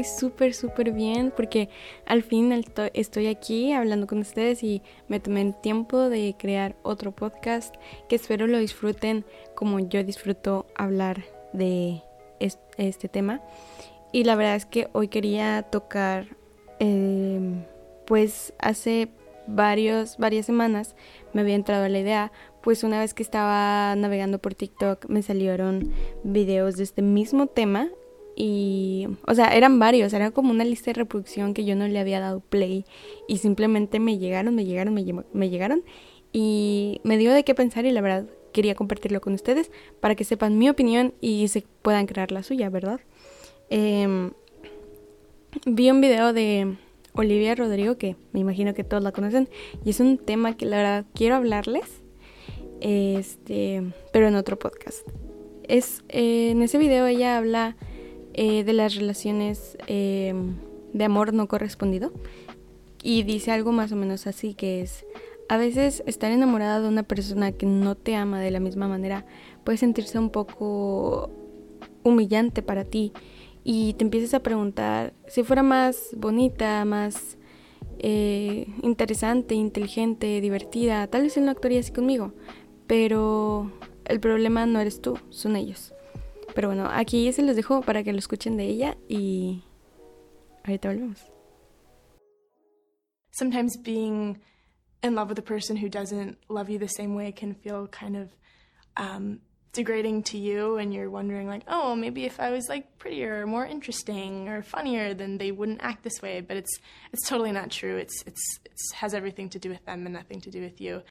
estoy súper, súper bien porque al fin estoy aquí hablando con ustedes y me tomé el tiempo de crear otro podcast que espero lo disfruten como yo disfruto hablar de este tema. Y la verdad es que hoy quería tocar, em, pues hace varios, varias semanas me había entrado la idea, pues una vez que estaba navegando por TikTok me salieron videos de este mismo tema y, o sea, eran varios, era como una lista de reproducción que yo no le había dado play y simplemente me llegaron, me llegaron, me, me llegaron y me dio de qué pensar y la verdad quería compartirlo con ustedes para que sepan mi opinión y se puedan crear la suya, ¿verdad? Em, vi un video de Olivia Rodrigo, que me imagino que todos la conocen, y es un tema que la verdad quiero hablarles, este, pero en otro podcast. Es, eh, en ese video ella habla eh, de las relaciones eh, de amor no correspondido y dice algo más o menos así que es a veces estar enamorada de una persona que no te ama de la misma manera puede sentirse un poco humillante para ti y te empiezas a preguntar si fuera más bonita, más eh, interesante, inteligente, divertida, tal vez él no actuaría así conmigo, pero el problema no eres tú, son ellos. Pero bueno, aquí se los dejo para que lo escuchen de ella y ahorita volvemos. Sometimes being in love with a person who doesn't love you the same way can feel kind of um, degrading to you, and you're wondering, like, oh, maybe if I was like prettier or more interesting or funnier, then they wouldn't act this way. But it's it's totally not true. It's it's it has everything to do with them and nothing to do with you.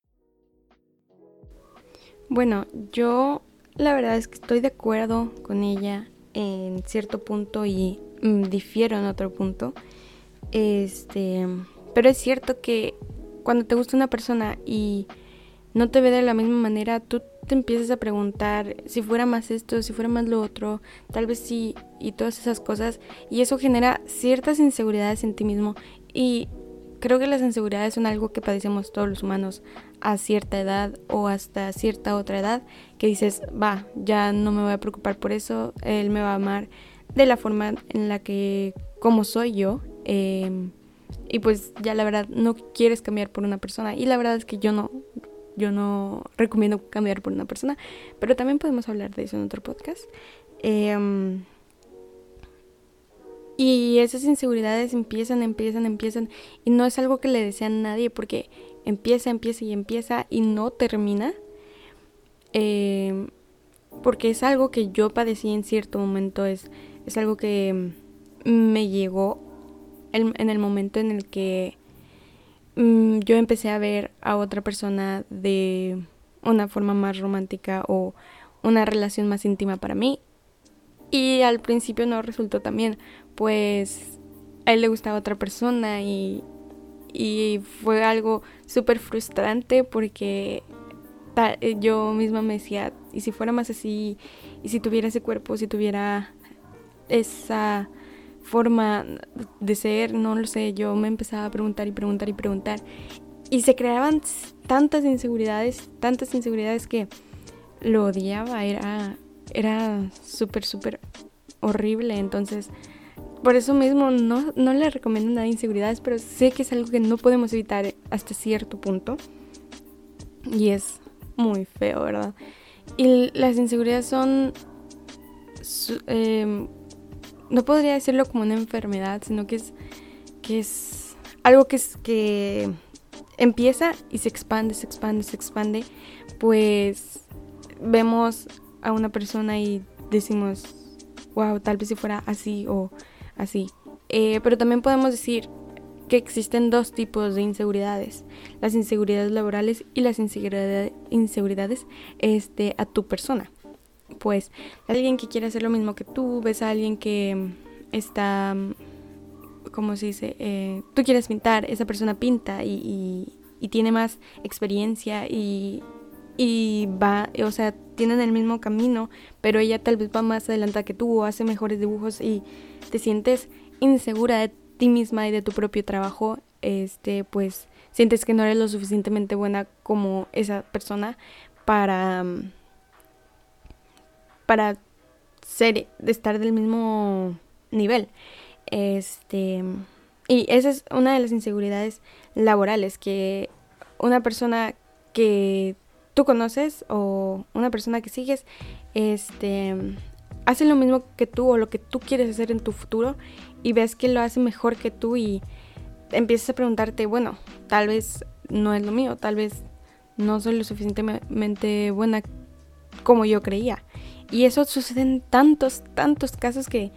Bueno, yo La verdad es que estoy de acuerdo con ella en cierto punto y mm, difiero en otro punto. Este, pero es cierto que cuando te gusta una persona y no te ve de la misma manera, tú te empiezas a preguntar si fuera más esto, si fuera más lo otro, tal vez sí, y todas esas cosas. Y eso genera ciertas inseguridades en ti mismo. Y creo que las inseguridades son algo que padecemos todos los humanos a cierta edad o hasta cierta otra edad que dices, va, ya no me voy a preocupar por eso, él me va a amar de la forma en la que, como soy yo, em, y pues ya la verdad no quieres cambiar por una persona y la verdad es que yo no, yo no recomiendo cambiar por una persona, pero también podemos hablar de eso en otro podcast. Em, y esas inseguridades empiezan, empiezan, empiezan. Y no es algo que le desean a nadie porque empieza, empieza y empieza y no termina. Eh, porque es algo que yo padecí en cierto momento. Es, es algo que me llegó en, el momento en el que mm, yo empecé a ver a otra persona de una forma más romántica o una relación más íntima para mí. Y al principio no resultó tan bien pues a él le gustaba otra persona y, y fue algo súper frustrante porque yo misma me decía, y si fuera más así, y si tuviera ese cuerpo, si tuviera esa forma de ser, no lo sé, yo me empezaba a preguntar y preguntar y preguntar. Y se creaban tantas inseguridades, tantas inseguridades que lo odiaba, era, era súper, súper horrible. Entonces, por eso mismo no, no le recomiendo nada de inseguridades, pero sé que es algo que no podemos evitar hasta cierto punto. Y es muy feo, ¿verdad? Y las inseguridades son... Em, no podría decirlo como una enfermedad, sino que es, que es algo que, es, que empieza y se expande, se expande, se expande. Pues vemos a una persona y decimos, wow, tal vez si fuera así o así. Eh, pero también podemos decir que existen dos tipos de inseguridades, las inseguridades laborales y las inseguridades, este, a tu persona. Pues alguien que quiere hacer lo mismo que tú, ves a alguien que está, ¿cómo se dice? Eh, tú quieres pintar, esa persona pinta y, y tiene más experiencia y, y va, o sea, tienen el mismo camino, pero ella tal vez va más adelantada que tú o hace mejores dibujos y te sientes insegura de ti misma y de tu propio trabajo, este, pues sientes que no eres lo suficientemente buena como esa persona para para ser estar del mismo nivel. Este, y esa es una de las inseguridades laborales, que una persona que tú conoces o una persona que sigues, este, hace lo mismo que tú o lo que tú quieres hacer en tu futuro y ves que lo hace mejor que tú y empiezas a preguntarte, bueno, tal vez no es lo mío, tal vez no soy lo suficientemente buena como yo creía. Y eso sucede en tantos, tantos casos que,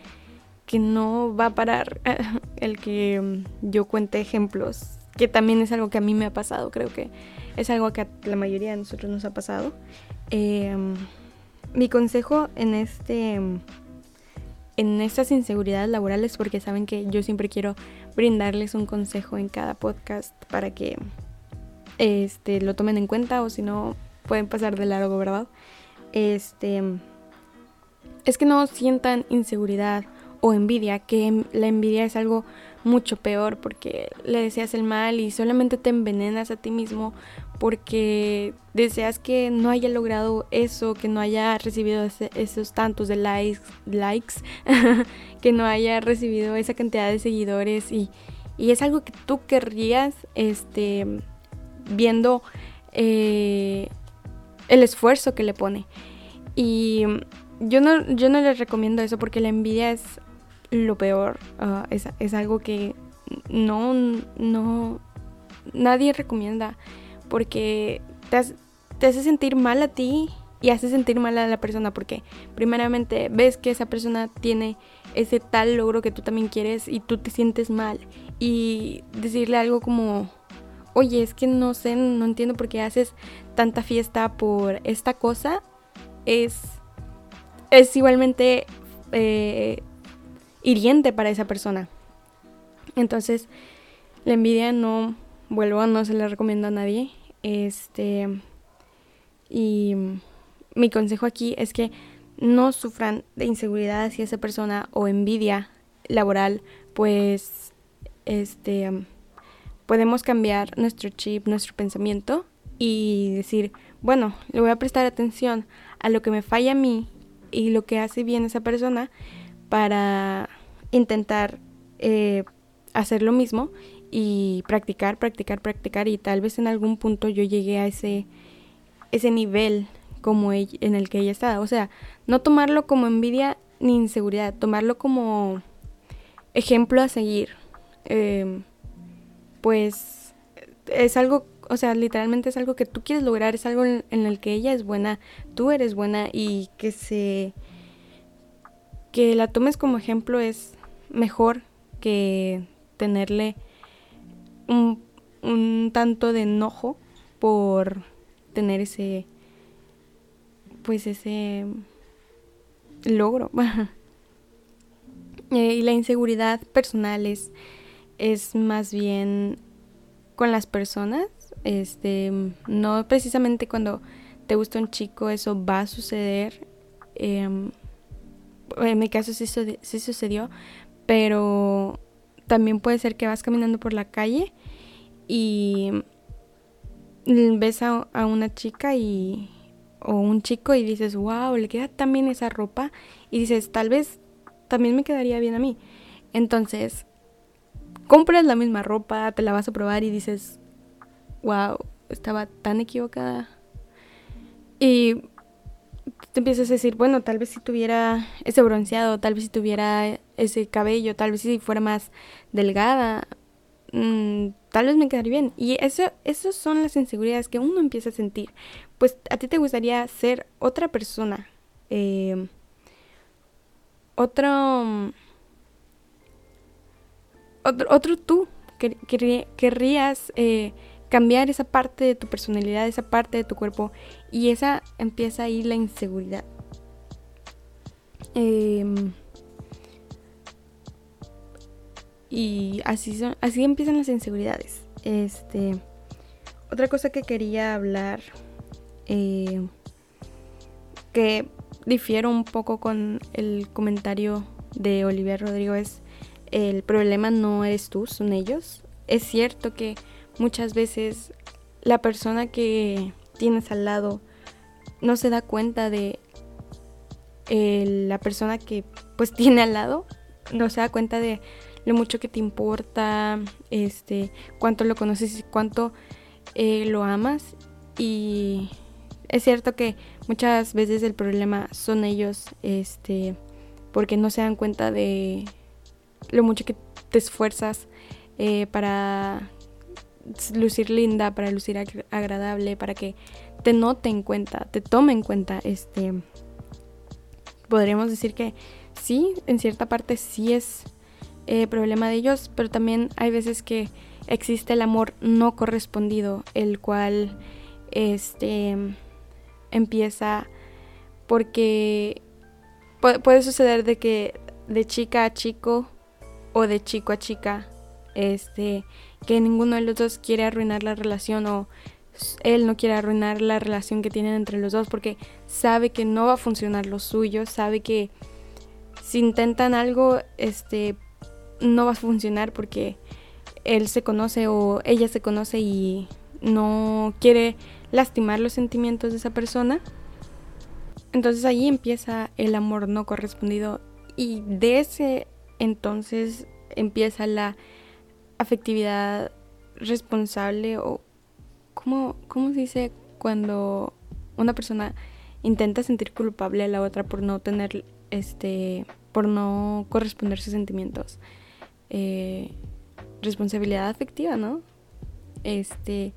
que no va a parar el que yo cuente ejemplos, que también es algo que a mí me ha pasado, creo que es algo que a la mayoría de nosotros nos ha pasado. Em, mi consejo en este en estas inseguridades laborales porque saben que yo siempre quiero brindarles un consejo en cada podcast para que este lo tomen en cuenta o si no pueden pasar de largo, ¿verdad? Este es que no sientan inseguridad o envidia, que la envidia es algo mucho peor porque le deseas el mal y solamente te envenenas a ti mismo porque deseas que no haya logrado eso, que no haya recibido esos tantos de likes, likes que no haya recibido esa cantidad de seguidores y, y es algo que tú querrías este, viendo eh, el esfuerzo que le pone. Y yo no, yo no les recomiendo eso porque la envidia es lo peor. Ah, es, es, algo que no, no, nadie recomienda porque te, hace sentir mal a ti y hace sentir mal a la persona porque primeramente ves que esa persona tiene ese tal logro que tú también quieres y tú te sientes mal y decirle algo como oye es que no sé no entiendo por qué haces tanta fiesta por esta cosa es es igualmente eh, hiriente para esa persona. Entonces, la envidia no, vuelvo, no se le recomiendo a nadie. Este, y mi consejo aquí es que no sufran de inseguridad hacia esa persona o envidia laboral, pues este podemos cambiar nuestro chip, nuestro pensamiento y decir, bueno, le voy a prestar atención a lo que me falla a mí y lo que hace bien esa persona para intentar eh, hacer lo mismo y practicar, practicar, practicar y tal vez en algún punto yo llegué a ese, ese nivel como en el que ella estaba. O sea, no tomarlo como envidia ni inseguridad, tomarlo como ejemplo a seguir. Em, pues es algo, o sea, literalmente es algo que tú quieres lograr, es algo en el que ella es buena, tú eres buena y que se que la tomes como ejemplo es mejor que tenerle un, un tanto de enojo por tener ese pues ese logro. Eh, y la inseguridad personal es, es más bien con las personas. Este no precisamente cuando te gusta un chico eso va a suceder. Eh, en mi caso sí, sí sucedió, pero también puede ser que vas caminando por la calle y ves a, una chica y o un chico y dices, wow, le queda también esa ropa y dices, tal vez también me quedaría bien a mí. Entonces, compras la misma ropa, te la vas a probar y dices, wow, estaba tan equivocada. Y te empiezas a decir, bueno, tal vez si tuviera ese bronceado, tal vez si tuviera ese cabello, tal vez si fuera más delgada, mm, tal vez me quedaría bien. Y eso, esas son las inseguridades que uno empieza a sentir. Pues a ti te gustaría ser otra persona, eh, otro, otro, otro tú. querrías eh, cambiar esa parte de tu personalidad, esa parte de tu cuerpo y esa empieza ahí la inseguridad. Em, y así son, así empiezan las inseguridades. Este, otra cosa que quería hablar, eh, que difiero un poco con el comentario de Olivier Rodrigo es el problema no eres tú, son ellos. Es cierto que muchas veces la persona que tienes al lado no se da cuenta de eh, la persona que pues tiene al lado no se da cuenta de lo mucho que te importa, este, cuánto lo conoces y cuánto eh, lo amas. Y es cierto que muchas veces el problema son ellos, este, porque no se dan cuenta de lo mucho que te esfuerzas eh, para lucir linda, para lucir agradable, para que te note en cuenta, te tome en cuenta, este, podríamos decir que sí, en cierta parte sí es eh, problema de ellos, pero también hay veces que existe el amor no correspondido, el cual este empieza porque puede suceder de que de chica a chico o de chico a chica este que ninguno de los dos quiere arruinar la relación o él no quiere arruinar la relación que tienen entre los dos porque sabe que no va a funcionar lo suyo, sabe que si intentan algo, este, no va a funcionar porque él se conoce o ella se conoce y no quiere lastimar los sentimientos de esa persona. Entonces ahí empieza el amor no correspondido y de ese entonces empieza la afectividad responsable o ¿cómo, cómo se dice cuando una persona intenta sentir culpable a la otra por no tener este por no corresponder sus sentimientos eh, responsabilidad afectiva no este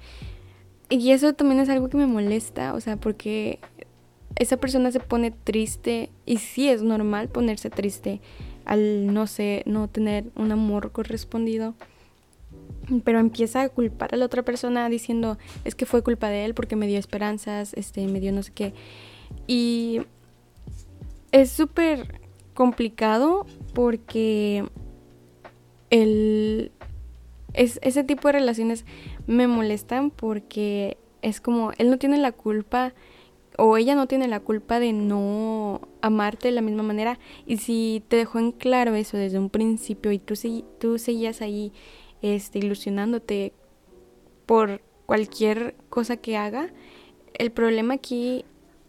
y eso también es algo que me molesta o sea porque esa persona se pone triste y sí es normal ponerse triste al no sé no tener un amor correspondido pero empieza a culpar a la otra persona diciendo es que fue culpa de él porque me dio esperanzas, este, me dio no sé qué. Y es súper complicado porque el, es, ese tipo de relaciones me molestan porque es como él no tiene la culpa o ella no tiene la culpa de no amarte de la misma manera y si te dejó en claro eso desde un principio y tú, tú seguías ahí este, ilusionándote por cualquier cosa que haga, el problema aquí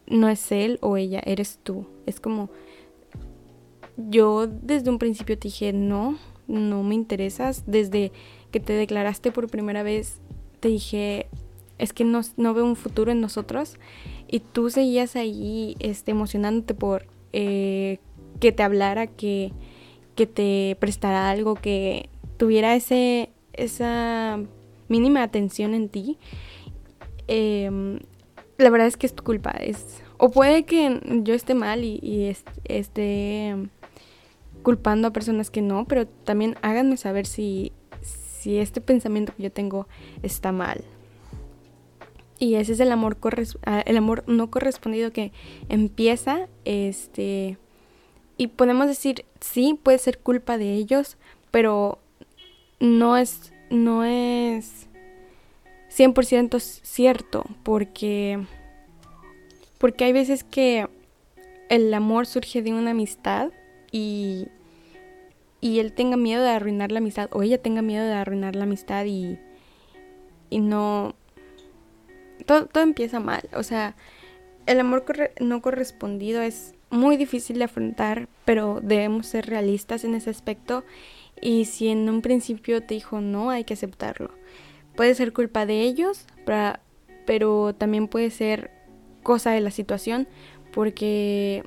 no es él o ella, eres tú. Es como, yo desde un principio te dije, no, no me interesas. Desde que te declaraste por primera vez, te dije, es que no, no veo un futuro en nosotros. Y tú seguías ahí este, emocionándote por eh, que te hablara, que, que te prestara algo, que tuviera ese, esa mínima atención en ti, em, la verdad es que es tu culpa. Es, o puede que yo esté mal y, esté culpando a personas que no, pero también háganme saber si, si este pensamiento que yo tengo está mal. Y ese es el amor, ah, el amor no correspondido que empieza, este, y podemos decir, sí, puede ser culpa de ellos, pero no es, no es 100% cierto porque, porque hay veces que el amor surge de una amistad y, y él tenga miedo de arruinar la amistad o ella tenga miedo de arruinar la amistad y, y no... Todo, todo empieza mal, o sea, el amor no correspondido es muy difícil de afrontar, pero debemos ser realistas en ese aspecto y si en un principio te dijo no, hay que aceptarlo. Puede ser culpa de ellos, pero también puede ser cosa de la situación, porque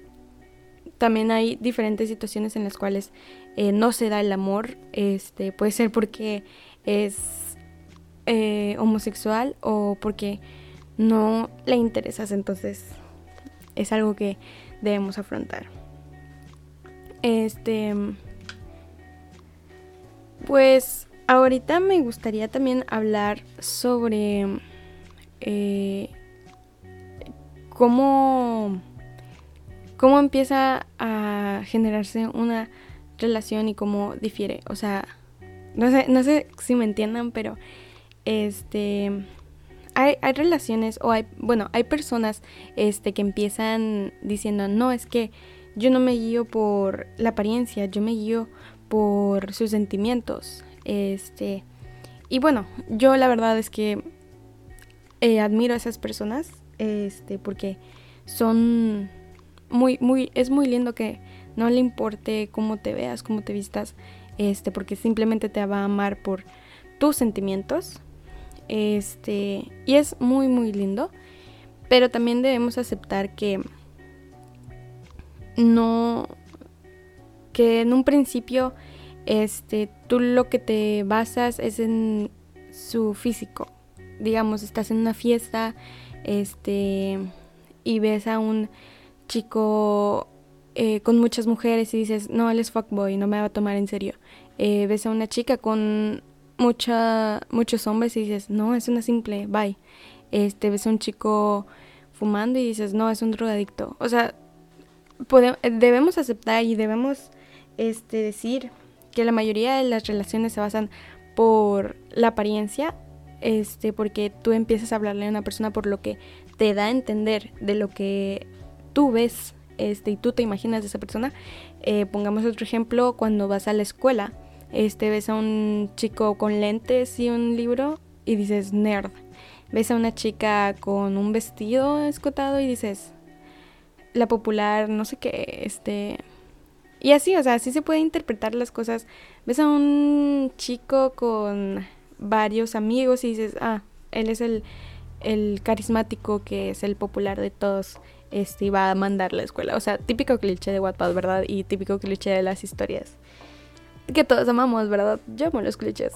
también hay diferentes situaciones en las cuales eh, no se da el amor. Este, puede ser porque es eh, homosexual o porque no le interesas. Entonces es algo que debemos afrontar. Este. Pues ahorita me gustaría también hablar sobre eh, cómo, cómo empieza a generarse una relación y cómo difiere. O sea, no sé, no sé si me entiendan, pero este hay, hay, relaciones o hay, bueno, hay personas este, que empiezan diciendo, no, es que yo no me guío por la apariencia, yo me guío por sus sentimientos. Este, y bueno, yo la verdad es que eh, admiro a esas personas, este, porque son muy, muy, es muy lindo que no le importe cómo te veas, cómo te vistas, este, porque simplemente te va a amar por tus sentimientos. Este, y es muy muy lindo, pero también debemos aceptar que no que en un principio este tú lo que te basas es en su físico. Digamos, estás en una fiesta, este y ves a un chico eh, con muchas mujeres y dices, no, él es fuckboy, no me va a tomar en serio. Eh, ves a una chica con mucha, muchos hombres y dices, no, es una simple, bye. Este, ves a un chico fumando y dices, no, es un drogadicto. O sea, debemos aceptar y debemos este, decir que la mayoría de las relaciones se basan por la apariencia, este, porque tú empiezas a hablarle a una persona por lo que te da a entender de lo que tú ves este, y tú te imaginas de esa persona. Eh, pongamos otro ejemplo, cuando vas a la escuela, este, ves a un chico con lentes y un libro y dices nerd. Ves a una chica con un vestido escotado y dices la popular, no sé qué, este... Y así, o sea, así se puede interpretar las cosas. Ves a un chico con varios amigos y dices, ah, él es el el carismático que es el popular de todos este iba a mandar la escuela. O sea, típico cliché de Wattpad, ¿verdad? Y típico cliché de las historias. Que todos amamos, ¿verdad? Yo amo los clichés.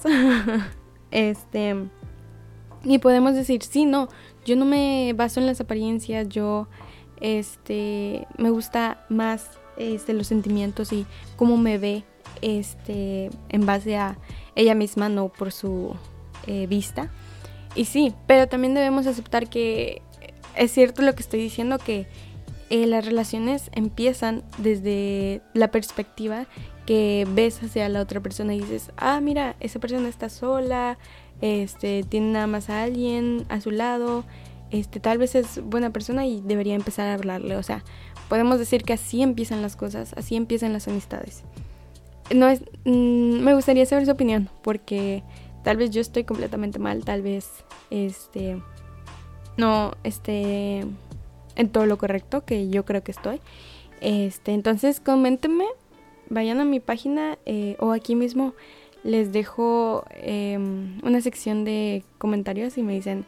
este. Y podemos decir, sí, no, yo no me baso en las apariencias, yo este me gusta más este los sentimientos y cómo me ve este en base a ella misma, no por su eh, vista. Y sí, pero también debemos aceptar que es cierto lo que estoy diciendo, que eh, las relaciones empiezan desde la perspectiva que ves hacia la otra persona y dices, ah, mira, esa persona está sola, este, tiene nada más a alguien a su lado, este, tal vez es buena persona y debería empezar a hablarle. O sea, podemos decir que así empiezan las cosas, así empiezan las amistades. No es, mm, me gustaría saber su opinión, porque Tal vez yo estoy completamente mal, tal vez este no esté en todo lo correcto que yo creo que estoy. Este, entonces coméntenme, vayan a mi página eh, o aquí mismo les dejo em, una sección de comentarios y me dicen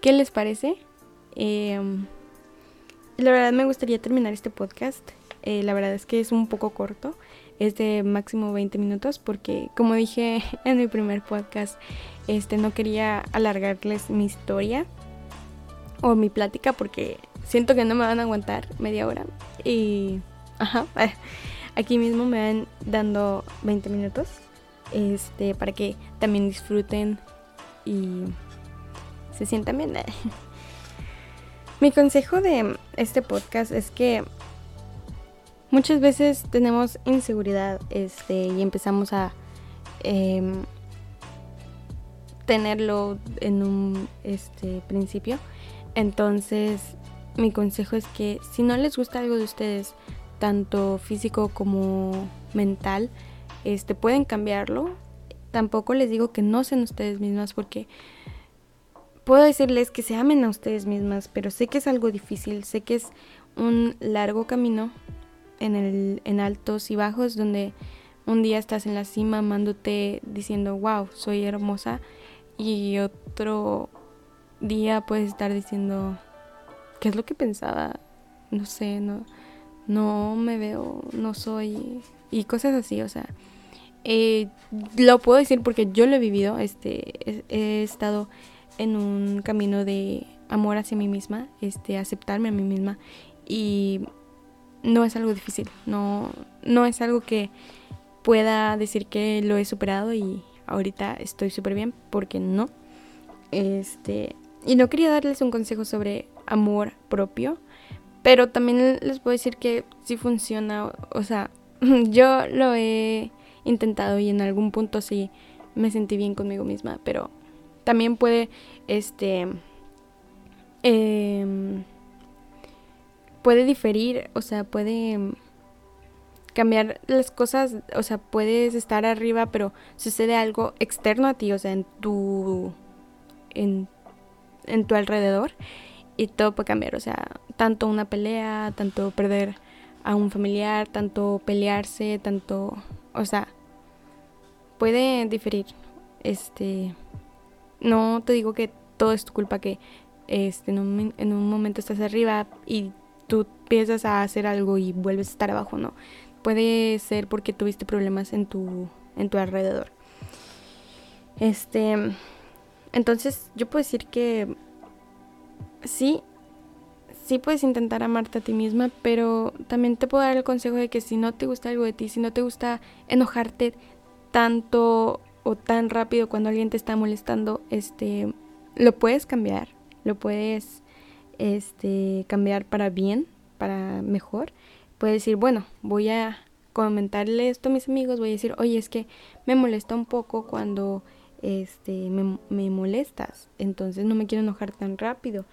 qué les parece. Em, la verdad me gustaría terminar este podcast. Eh, la verdad es que es un poco corto es de máximo 20 minutos porque como dije en mi primer podcast, este no quería alargarles mi historia o mi plática porque siento que no me van a aguantar media hora y ajá, aquí mismo me van dando 20 minutos este para que también disfruten y se sientan bien. Mi consejo de este podcast es que Muchas veces tenemos inseguridad este, y empezamos a em, tenerlo en un este, principio. Entonces, mi consejo es que si no les gusta algo de ustedes, tanto físico como mental, este, pueden cambiarlo. Tampoco les digo que no sean ustedes mismas porque puedo decirles que se amen a ustedes mismas, pero sé que es algo difícil, sé que es un largo camino en, el, en altos y bajos, donde un día estás en la cima amándote diciendo, wow, soy hermosa, y otro día puedes estar diciendo, ¿qué es lo que pensaba? No sé, no, no me veo, no soy, y cosas así, o sea. Eh, lo puedo decir porque yo lo he vivido, este, he, estado en un camino de amor hacia mí misma, este, aceptarme a mí misma y no es algo difícil, no, no es algo que pueda decir que lo he superado y ahorita estoy súper bien, porque no. Este, y no quería darles un consejo sobre amor propio, pero también les puedo decir que sí funciona, o sea, yo lo he intentado y en algún punto sí me sentí bien conmigo misma, pero también puede, este, eh, puede diferir, o sea, puede cambiar las cosas, o sea, puedes estar arriba, pero sucede algo externo a ti, o sea, en tu en, en tu alrededor y todo puede cambiar, o sea, tanto una pelea, tanto perder a un familiar, tanto pelearse, tanto, o sea, puede diferir. Este, no te digo que todo es tu culpa que este, en, un, en un momento estás arriba y tú empiezas a hacer algo y vuelves a estar abajo, no. Puede ser porque tuviste problemas en tu, en tu alrededor. Este, entonces yo puedo decir que sí, sí puedes intentar amarte a ti misma, pero también te puedo dar el consejo de que si no te gusta algo de ti, si no te gusta enojarte tanto o tan rápido cuando alguien te está molestando, este, lo puedes cambiar, lo puedes este, cambiar para bien, para mejor. Puedes decir, bueno, voy a comentarle esto a mis amigos, voy a decir, oye, es que me molesta un poco cuando este, me, me molestas, entonces no me quiero enojar tan rápido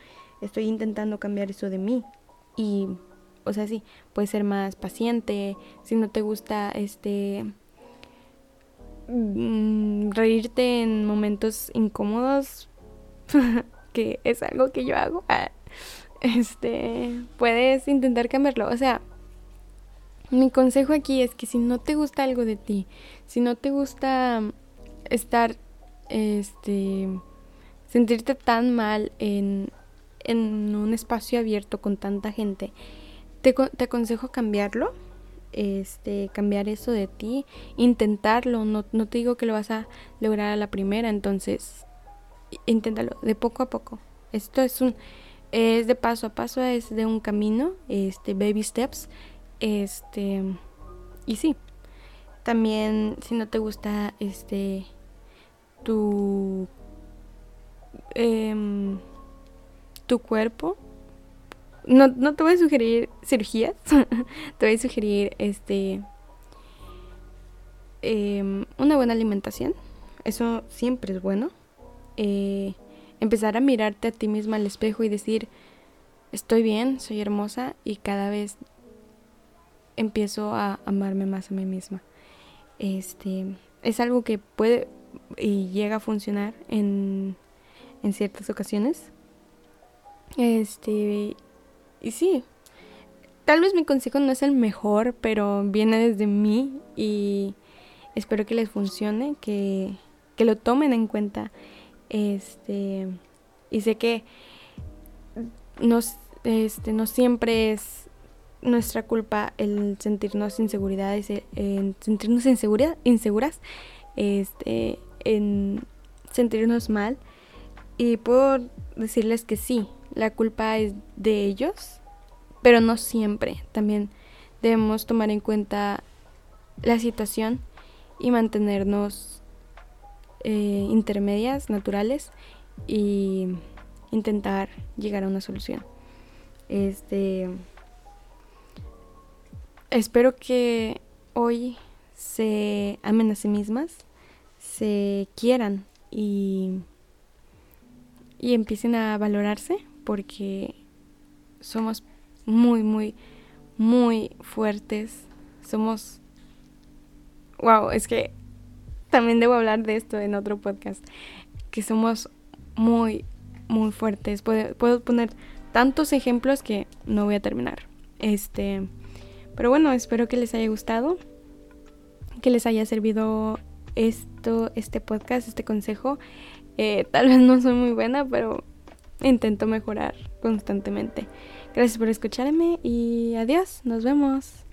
estoy intentando cambiar eso de mí. Y, o sea, sí, puedes ser más paciente. Si no te gusta, este, mm, reírte en momentos incómodos, que es algo que yo hago, ah, este, puedes intentar cambiarlo. O sea, mi consejo aquí es que si no te gusta algo de ti, si no te gusta estar, este, sentirte tan mal en en un espacio abierto con tanta gente, te, te aconsejo cambiarlo, este, cambiar eso de ti, intentarlo, no, no te digo que lo vas a lograr a la primera, entonces inténtalo de poco a poco. Esto es un es de paso a paso, es de un camino, este baby steps, este y sí. También si no te gusta este tu eh, tu cuerpo. No, no te voy a sugerir cirugías, te voy a sugerir este em, una buena alimentación. Eso siempre es bueno. Eh, empezar a mirarte a ti misma al espejo y decir, estoy bien, soy hermosa y cada vez empiezo a amarme más a mí misma. Este es algo que puede y llega a funcionar en, en ciertas ocasiones. Este, y sí, tal vez mi consejo no es el mejor, pero viene desde mí y espero que les funcione, que, que lo tomen en cuenta. Este, y sé que no, este, no siempre es nuestra culpa el sentirnos inseguridades, en sentirnos insegura, inseguras, este, en sentirnos mal. Y puedo decirles que sí, la culpa es de ellos, pero no siempre. También debemos tomar en cuenta la situación y mantenernos eh, intermedias, naturales y intentar llegar a una solución. Este espero que hoy se amen a sí mismas, se quieran y, y empiecen a valorarse porque somos muy, muy, muy fuertes. Somos... Wow, es que también debo hablar de esto en otro podcast. Que somos muy, muy fuertes. Puedo, puedo poner tantos ejemplos que no voy a terminar. Este... Pero bueno, espero que les haya gustado. Que les haya servido esto, este podcast, este consejo. Eh, tal vez no soy muy buena, pero intento mejorar constantemente. Gracias por escucharme y adiós, nos vemos.